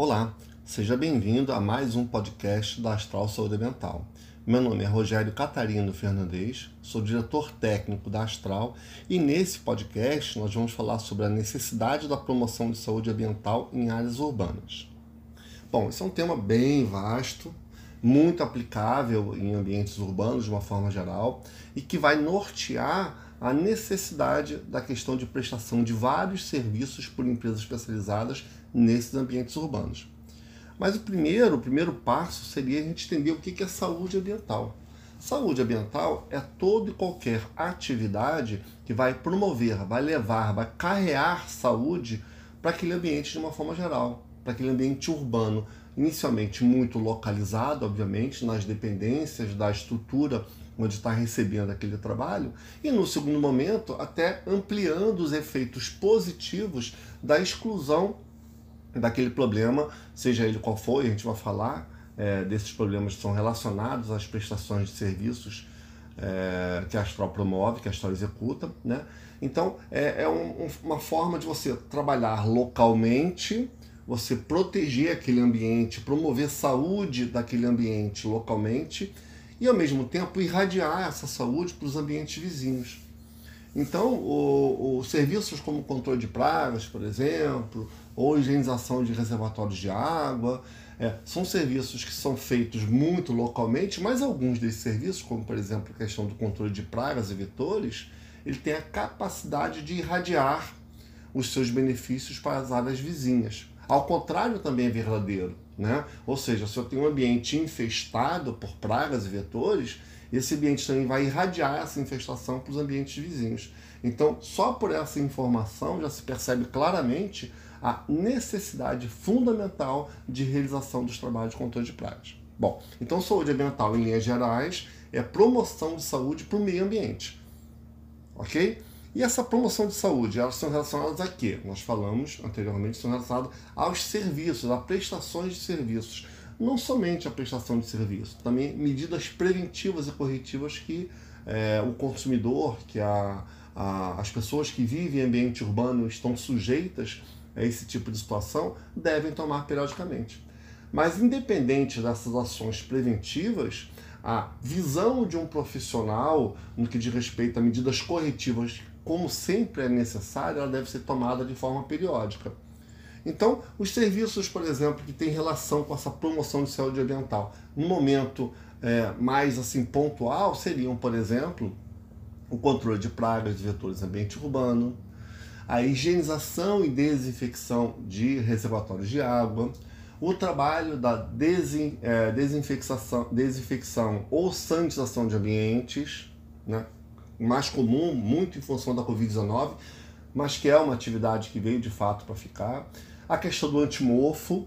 Olá, seja bem-vindo a mais um podcast da Astral Saúde Mental. Meu nome é Rogério Catarino Fernandes, sou diretor técnico da Astral e nesse podcast nós vamos falar sobre a necessidade da promoção de saúde ambiental em áreas urbanas. Bom, esse é um tema bem vasto, muito aplicável em ambientes urbanos de uma forma geral e que vai nortear a necessidade da questão de prestação de vários serviços por empresas especializadas nesses ambientes urbanos. Mas o primeiro, o primeiro passo seria a gente entender o que é saúde ambiental. Saúde ambiental é toda e qualquer atividade que vai promover, vai levar, vai carrear saúde para aquele ambiente de uma forma geral, para aquele ambiente urbano, inicialmente muito localizado, obviamente, nas dependências da estrutura onde está recebendo aquele trabalho, e no segundo momento, até ampliando os efeitos positivos da exclusão daquele problema, seja ele qual for, a gente vai falar é, desses problemas que são relacionados às prestações de serviços é, que a Astral promove, que a Astral executa. Né? Então, é, é um, uma forma de você trabalhar localmente, você proteger aquele ambiente, promover saúde daquele ambiente localmente e, ao mesmo tempo, irradiar essa saúde para os ambientes vizinhos. Então, os serviços como controle de pragas, por exemplo, ou higienização de reservatórios de água, é, são serviços que são feitos muito localmente, mas alguns desses serviços, como por exemplo a questão do controle de pragas e vetores, ele tem a capacidade de irradiar os seus benefícios para as áreas vizinhas. Ao contrário também é verdadeiro. Né? Ou seja, se eu tenho um ambiente infestado por pragas e vetores, esse ambiente também vai irradiar essa infestação para os ambientes vizinhos. Então, só por essa informação já se percebe claramente a necessidade fundamental de realização dos trabalhos de controle de pragas. Bom, então saúde ambiental em linhas gerais é promoção de saúde para o meio ambiente. Ok? E essa promoção de saúde, elas são relacionadas a quê? Nós falamos anteriormente, são relacionadas aos serviços, a prestações de serviços. Não somente a prestação de serviço, também medidas preventivas e corretivas que é, o consumidor, que a, a, as pessoas que vivem em ambiente urbano estão sujeitas a esse tipo de situação, devem tomar periodicamente. Mas independente dessas ações preventivas, a visão de um profissional no que diz respeito a medidas corretivas como sempre é necessária, ela deve ser tomada de forma periódica. Então, os serviços, por exemplo, que têm relação com essa promoção de saúde ambiental, no momento é, mais assim pontual, seriam, por exemplo, o controle de pragas de vetores ambiente urbano, a higienização e desinfecção de reservatórios de água, o trabalho da desin, é, desinfecção, desinfecção ou sanitização de ambientes, né? mais comum, muito em função da Covid-19, mas que é uma atividade que veio de fato para ficar. A questão do antimorfo,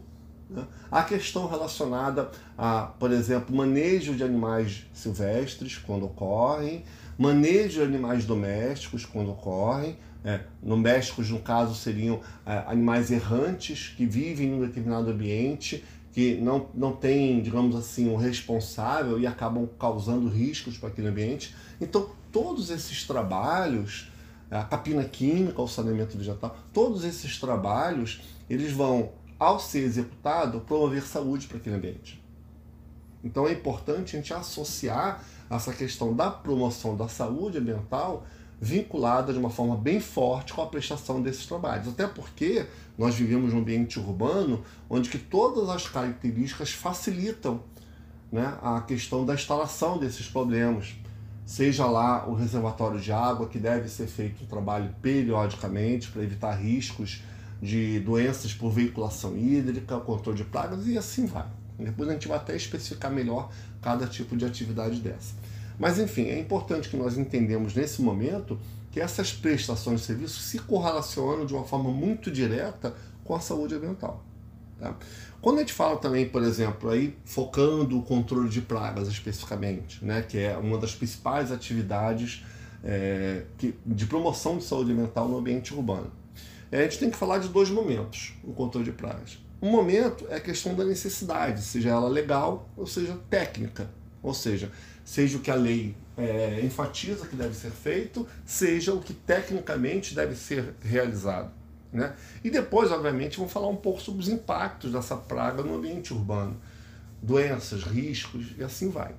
né? a questão relacionada a, por exemplo, manejo de animais silvestres quando ocorrem, manejo de animais domésticos quando ocorrem. É, domésticos, no caso, seriam é, animais errantes que vivem em um determinado ambiente, que não, não têm, digamos assim, um responsável e acabam causando riscos para aquele ambiente. Então, todos esses trabalhos, a capina química, o saneamento vegetal, todos esses trabalhos, eles vão, ao ser executado, promover saúde para aquele ambiente. Então é importante a gente associar essa questão da promoção da saúde ambiental vinculada de uma forma bem forte com a prestação desses trabalhos. Até porque nós vivemos num ambiente urbano onde que todas as características facilitam né, a questão da instalação desses problemas seja lá o reservatório de água, que deve ser feito um trabalho periodicamente para evitar riscos de doenças por veiculação hídrica, controle de pragas e assim vai. Depois a gente vai até especificar melhor cada tipo de atividade dessa. Mas enfim, é importante que nós entendamos nesse momento que essas prestações de serviço se correlacionam de uma forma muito direta com a saúde ambiental. Tá? Quando a gente fala também, por exemplo, aí focando o controle de pragas especificamente, né, que é uma das principais atividades é, que, de promoção de saúde mental no ambiente urbano, é, a gente tem que falar de dois momentos no controle de pragas. Um momento é a questão da necessidade, seja ela legal ou seja técnica, ou seja, seja o que a lei é, enfatiza que deve ser feito, seja o que tecnicamente deve ser realizado. Né? E depois, obviamente, vamos falar um pouco sobre os impactos dessa praga no ambiente urbano, doenças, riscos e assim vai.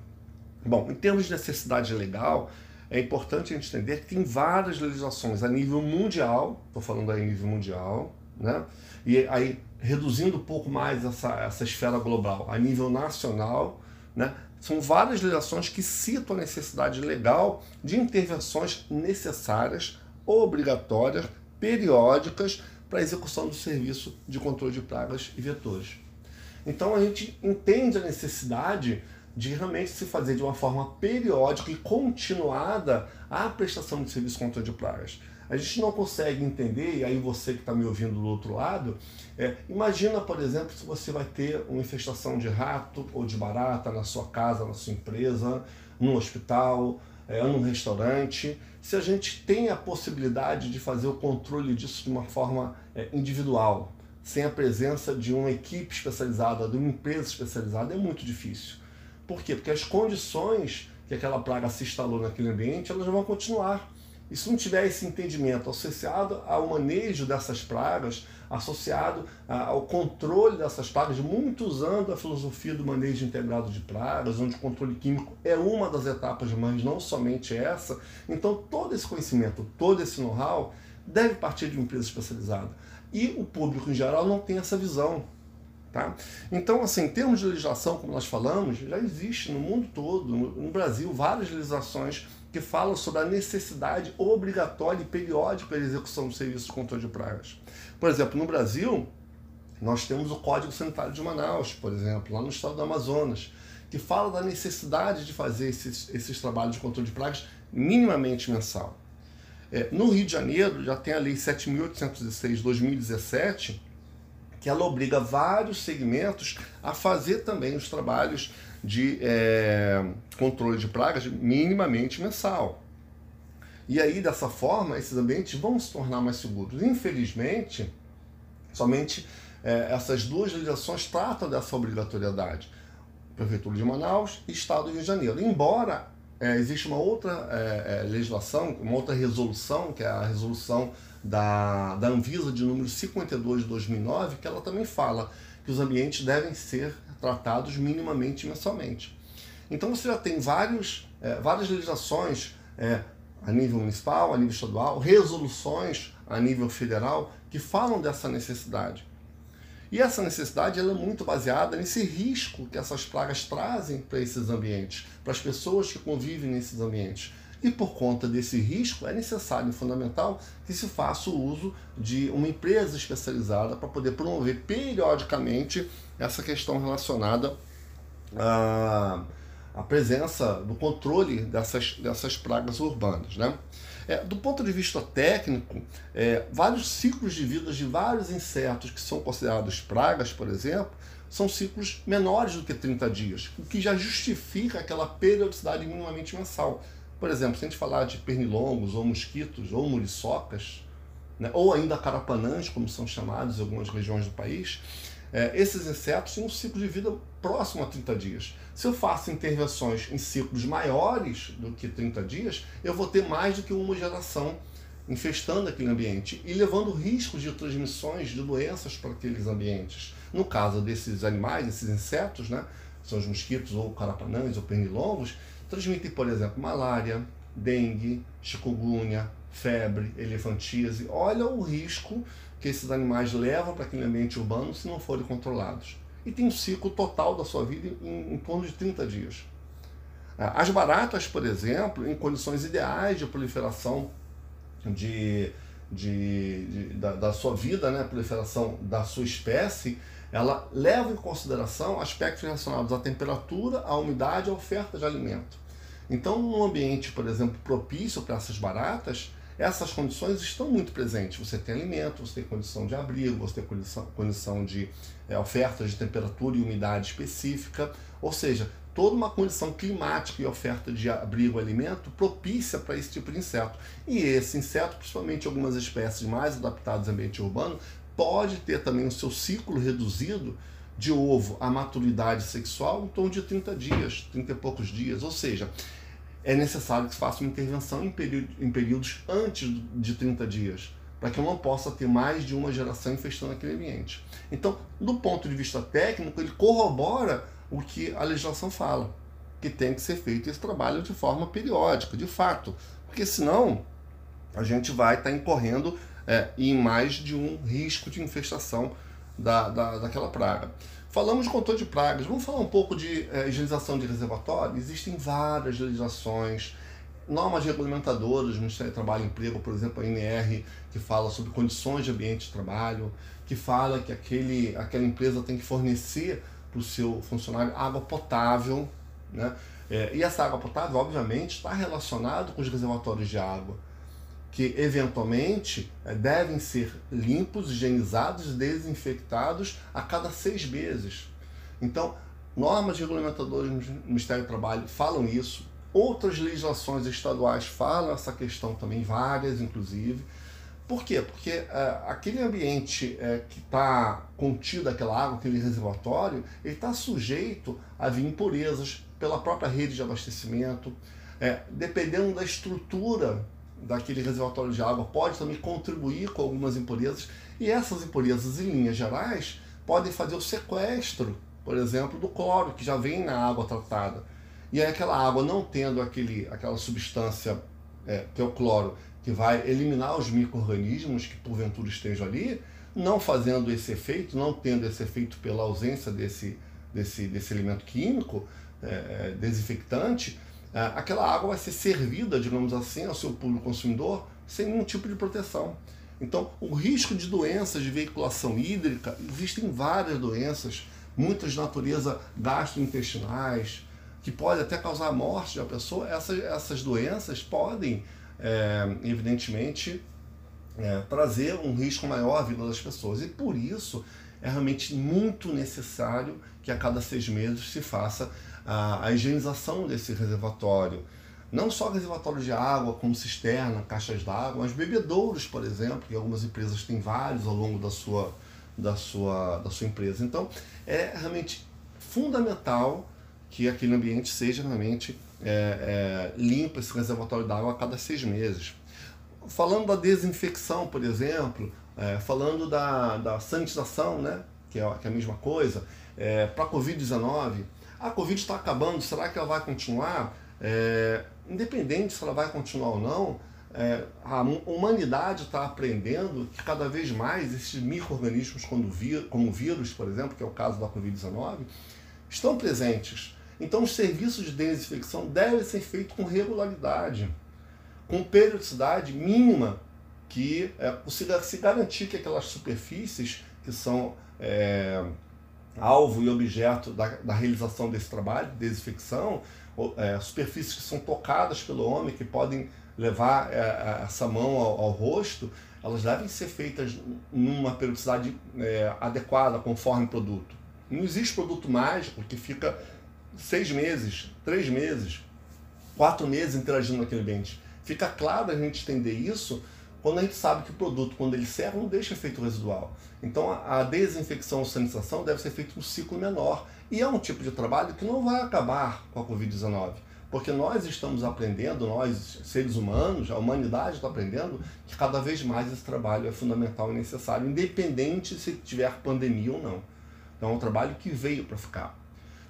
Bom, em termos de necessidade legal, é importante a gente entender que tem várias legislações a nível mundial, estou falando aí a nível mundial, né? e aí reduzindo um pouco mais essa, essa esfera global a nível nacional, né? São várias legislações que citam a necessidade legal de intervenções necessárias, obrigatórias, periódicas para a execução do serviço de controle de pragas e vetores. Então a gente entende a necessidade de realmente se fazer de uma forma periódica e continuada a prestação de serviço de controle de pragas. A gente não consegue entender, e aí você que está me ouvindo do outro lado, é, imagina, por exemplo, se você vai ter uma infestação de rato ou de barata na sua casa, na sua empresa, no hospital, é, num restaurante, se a gente tem a possibilidade de fazer o controle disso de uma forma é, individual, sem a presença de uma equipe especializada, de uma empresa especializada, é muito difícil. Por quê? Porque as condições que aquela praga se instalou naquele ambiente, elas vão continuar. E se não tiver esse entendimento associado ao manejo dessas pragas, associado ao controle dessas pragas, muito usando a filosofia do manejo integrado de pragas, onde o controle químico é uma das etapas, mas não somente essa. Então, todo esse conhecimento, todo esse know-how deve partir de uma empresa especializada. E o público em geral não tem essa visão. Tá? Então, assim, em termos de legislação, como nós falamos, já existe no mundo todo, no Brasil, várias legislações que falam sobre a necessidade obrigatória e periódica da execução do serviço de controle de pragas. Por exemplo, no Brasil, nós temos o Código Sanitário de Manaus, por exemplo, lá no estado do Amazonas, que fala da necessidade de fazer esses, esses trabalhos de controle de pragas minimamente mensal. É, no Rio de Janeiro, já tem a Lei 7.806-2017, que ela obriga vários segmentos a fazer também os trabalhos de é, controle de pragas minimamente mensal. E aí, dessa forma, esses ambientes vão se tornar mais seguros. Infelizmente, somente é, essas duas legislações tratam dessa obrigatoriedade. Prefeitura de Manaus e Estado do Rio de Janeiro. Embora é, existe uma outra é, é legislação, uma outra resolução, que é a resolução da, da Anvisa de número 52 de 2009, que ela também fala que os ambientes devem ser tratados minimamente mensalmente. Então você já tem vários, é, várias legislações é, a nível municipal, a nível estadual, resoluções a nível federal que falam dessa necessidade. E essa necessidade ela é muito baseada nesse risco que essas pragas trazem para esses ambientes, para as pessoas que convivem nesses ambientes. E por conta desse risco, é necessário e fundamental que se faça o uso de uma empresa especializada para poder promover periodicamente essa questão relacionada à, à presença do controle dessas, dessas pragas urbanas. Né? É, do ponto de vista técnico, é, vários ciclos de vida de vários insetos que são considerados pragas, por exemplo, são ciclos menores do que 30 dias, o que já justifica aquela periodicidade minimamente mensal. Por exemplo, se a gente falar de pernilongos, ou mosquitos, ou muriçocas, né, ou ainda carapanãs, como são chamados em algumas regiões do país, é, esses insetos têm um ciclo de vida próximo a 30 dias. Se eu faço intervenções em ciclos maiores do que 30 dias, eu vou ter mais do que uma geração infestando aquele ambiente e levando riscos de transmissões de doenças para aqueles ambientes. No caso desses animais, esses insetos, né, são os mosquitos ou carapanãs ou pernilongos, transmitem, por exemplo, malária, dengue, chikungunya, febre, elefantíase. Olha o risco que esses animais levam para aquele ambiente urbano se não forem controlados. E tem um ciclo total da sua vida em, em torno de 30 dias. Ah, as baratas, por exemplo, em condições ideais de proliferação de, de, de da, da, sua vida, né, proliferação da sua espécie, ela leva em consideração aspectos relacionados à temperatura, à umidade e à oferta de alimento. Então, num ambiente, por exemplo, propício para essas baratas, essas condições estão muito presentes. Você tem alimento, você tem condição de abrigo, você tem condição, condição de é, oferta de temperatura e umidade específica, ou seja, toda uma condição climática e oferta de abrigo e alimento propícia para esse tipo de inseto. E esse inseto, principalmente algumas espécies mais adaptadas ao ambiente urbano, pode ter também o seu ciclo reduzido de ovo à maturidade sexual em torno de 30 dias, 30 e poucos dias. Ou seja, é necessário que se faça uma intervenção em, em períodos antes de 30 dias, para que eu não possa ter mais de uma geração infestando aquele ambiente. Então, do ponto de vista técnico, ele corrobora o que a legislação fala, que tem que ser feito esse trabalho de forma periódica, de fato, porque senão a gente vai estar tá incorrendo é, em mais de um risco de infestação da, da, daquela praga. Falamos de controle de pragas, vamos falar um pouco de é, higienização de reservatório? Existem várias legislações, normas regulamentadoras, Ministério do Trabalho e Emprego, por exemplo, a NR, que fala sobre condições de ambiente de trabalho, que fala que aquele, aquela empresa tem que fornecer para o seu funcionário água potável, né? É, e essa água potável, obviamente, está relacionada com os reservatórios de água, que eventualmente é, devem ser limpos, higienizados desinfectados a cada seis meses. Então, normas regulamentadoras do Ministério do Trabalho falam isso, Outras legislações estaduais falam essa questão também, várias inclusive. Por quê? Porque é, aquele ambiente é, que está contido, aquela água, aquele reservatório, ele está sujeito a vir impurezas pela própria rede de abastecimento. Dependendo da estrutura daquele reservatório de água, pode também contribuir com algumas impurezas. E essas impurezas, em linhas gerais, podem fazer o sequestro, por exemplo, do cloro, que já vem na água tratada. E aí aquela água não tendo aquele, aquela substância, é, que é o cloro, que vai eliminar os micro-organismos que porventura estejam ali, não fazendo esse efeito, não tendo esse efeito pela ausência desse, desse, desse elemento químico, é, é desinfectante, aquela água vai ser servida, digamos assim, ao seu público consumidor sem nenhum tipo de proteção. Então, o risco de doenças de veiculação hídrica, existem várias doenças, muitas de natureza gastrointestinais, que pode até causar a morte uma pessoa, essas, essas doenças podem, é, evidentemente, é, trazer um risco maior à vida das pessoas. E por isso é realmente muito necessário que a cada seis meses se faça a, a higienização desse reservatório. Não só reservatório de água, como cisterna, caixas d'água, mas bebedouros, por exemplo, que algumas empresas têm vários ao longo da sua, da sua, da sua empresa. Então, é realmente fundamental que aquele ambiente seja realmente é, é, limpo, esse reservatório d'água a cada seis meses. Falando da desinfecção, por exemplo, é, falando da, da sanitização, né, que, é, que é a mesma coisa, é, para a Covid-19, a Covid está acabando, será que ela vai continuar? É, independente se ela vai continuar ou não, é, a humanidade está aprendendo que cada vez mais esses micro-organismos, como o vírus, por exemplo, que é o caso da Covid-19, estão presentes. Então, os serviços de desinfecção devem ser feitos com regularidade, com periodicidade mínima, que é, se garantir que aquelas superfícies que são é, alvo e objeto da, da, realização desse trabalho de desinfecção, é, superfícies que são tocadas pelo homem, que podem levar é, essa mão ao, ao, rosto, elas devem ser feitas numa periodicidade é, adequada, conforme o produto. Não existe produto mágico que fica seis meses, três meses, quatro meses interagindo naquele ambiente. Fica claro a gente entender isso quando a gente sabe que o produto, quando ele serve, não deixa efeito residual. Então a desinfecção ou sanitização deve ser feita um ciclo menor. E é um tipo de trabalho que não vai acabar com a Covid-19. Porque nós estamos aprendendo, nós, seres humanos, a humanidade está aprendendo que cada vez mais esse trabalho é fundamental e necessário, independente se tiver pandemia ou não. Então é um trabalho que veio para ficar.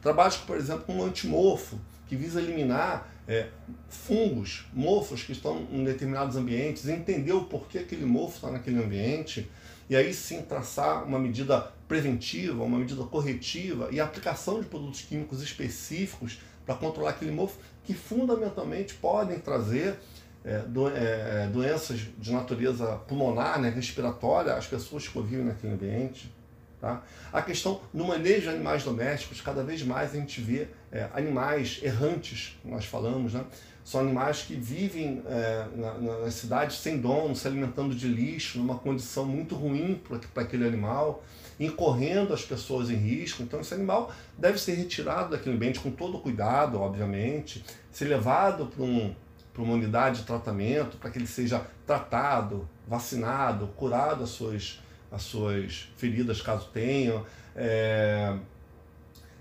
Trabalhos, por exemplo, com um antimorfo, que visa eliminar é, fungos, mofos que estão em determinados ambientes, entender o porquê aquele mofo está naquele ambiente, e aí sim traçar uma medida preventiva, uma medida corretiva e aplicação de produtos químicos específicos para controlar aquele mofo, que fundamentalmente podem trazer é, do, é, doenças de natureza pulmonar, né, respiratória, às pessoas que vivem naquele ambiente. Tá? A questão do manejo de animais domésticos, cada vez mais a gente vê é, animais errantes, nós falamos, né? são animais que vivem é, na, nas cidades sem dono, se alimentando de lixo, numa condição muito ruim para aquele animal, incorrendo as pessoas em risco. Então, esse animal deve ser retirado daquele ambiente com todo cuidado, obviamente, ser levado para um, uma unidade de tratamento, para que ele seja tratado, vacinado, curado as suas as suas feridas, caso tenham, é,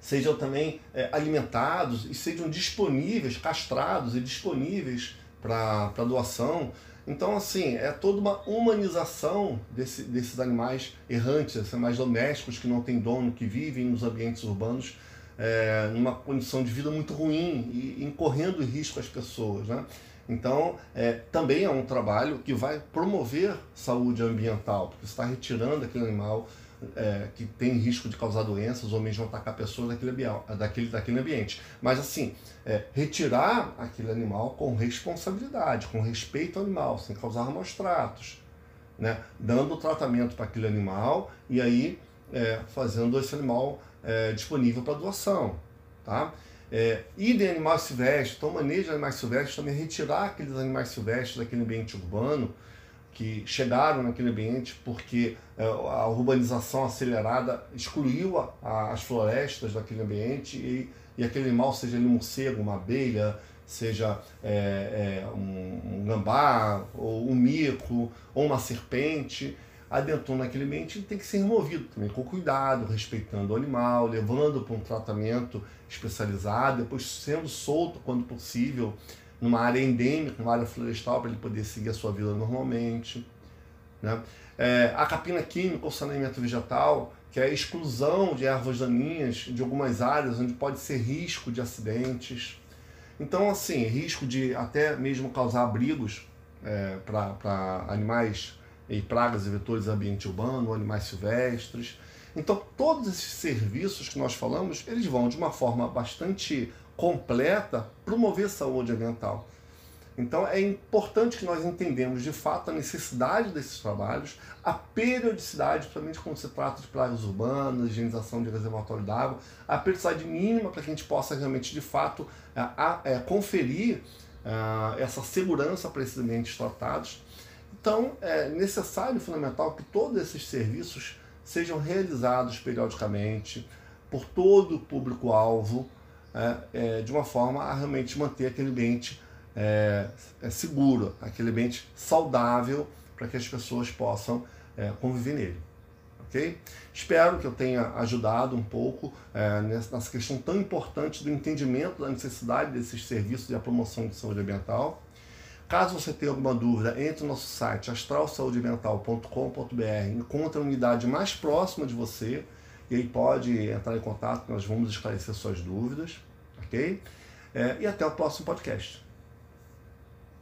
sejam também é, alimentados e sejam disponíveis, castrados e disponíveis para doação. Então, assim, é toda uma humanização desse, desses animais errantes, esses animais domésticos que não têm dono, que vivem nos ambientes urbanos é, numa condição de vida muito ruim e incorrendo risco às pessoas. Né? Então, é, também é um trabalho que vai promover saúde ambiental, porque está retirando aquele animal é, que tem risco de causar doenças ou mesmo atacar pessoas daquele, daquele, daquele ambiente. Mas, assim, é, retirar aquele animal com responsabilidade, com respeito ao animal, sem causar maus tratos, né? dando tratamento para aquele animal e aí é, fazendo esse animal é, disponível para doação. Tá? É, e de animais silvestres, então manejo de animais silvestres, também retirar aqueles animais silvestres daquele ambiente urbano, que chegaram naquele ambiente porque é, a urbanização acelerada excluiu a, a, as florestas daquele ambiente e, e aquele animal, seja ele um morcego, uma abelha, seja é, é, um, um, gambá, ou um mico, ou uma serpente, adentrou naquele ambiente ele tem que ser removido também, com cuidado, respeitando o animal, levando para um tratamento especializado, depois sendo solto quando possível, numa área endêmica, numa área florestal, para ele poder seguir a sua vida normalmente. Né? É, a capina química, o saneamento vegetal, que é a exclusão de ervas daninhas de algumas áreas onde pode ser risco de acidentes. Então, assim, risco de até mesmo causar abrigos é, para animais e pragas e vetores ambiente urbano, animais silvestres. Então, todos esses serviços que nós falamos, eles vão de uma forma bastante completa promover saúde ambiental. Então é importante que nós entendamos de fato a necessidade desses trabalhos, a periodicidade, principalmente quando se trata de pragas urbanas, higienização de reservatório d'água, a periodicidade mínima para que a gente possa realmente de fato a, a conferir a, essa segurança para esses ambientes tratados. Então é necessário e fundamental que todos esses serviços sejam realizados periodicamente por todo o público-alvo, é, é, de uma forma a realmente manter aquele ambiente é, é seguro, aquele ambiente saudável para que as pessoas possam é, conviver nele. ok? Espero que eu tenha ajudado um pouco é, nessa questão tão importante do entendimento da necessidade desses serviços e a promoção de saúde ambiental. Caso você tenha alguma dúvida, entre no nosso site astralsaudeambiental.com.br, encontre a unidade mais próxima de você e aí pode entrar em contato, nós vamos esclarecer suas dúvidas, ok? É, e até o próximo podcast.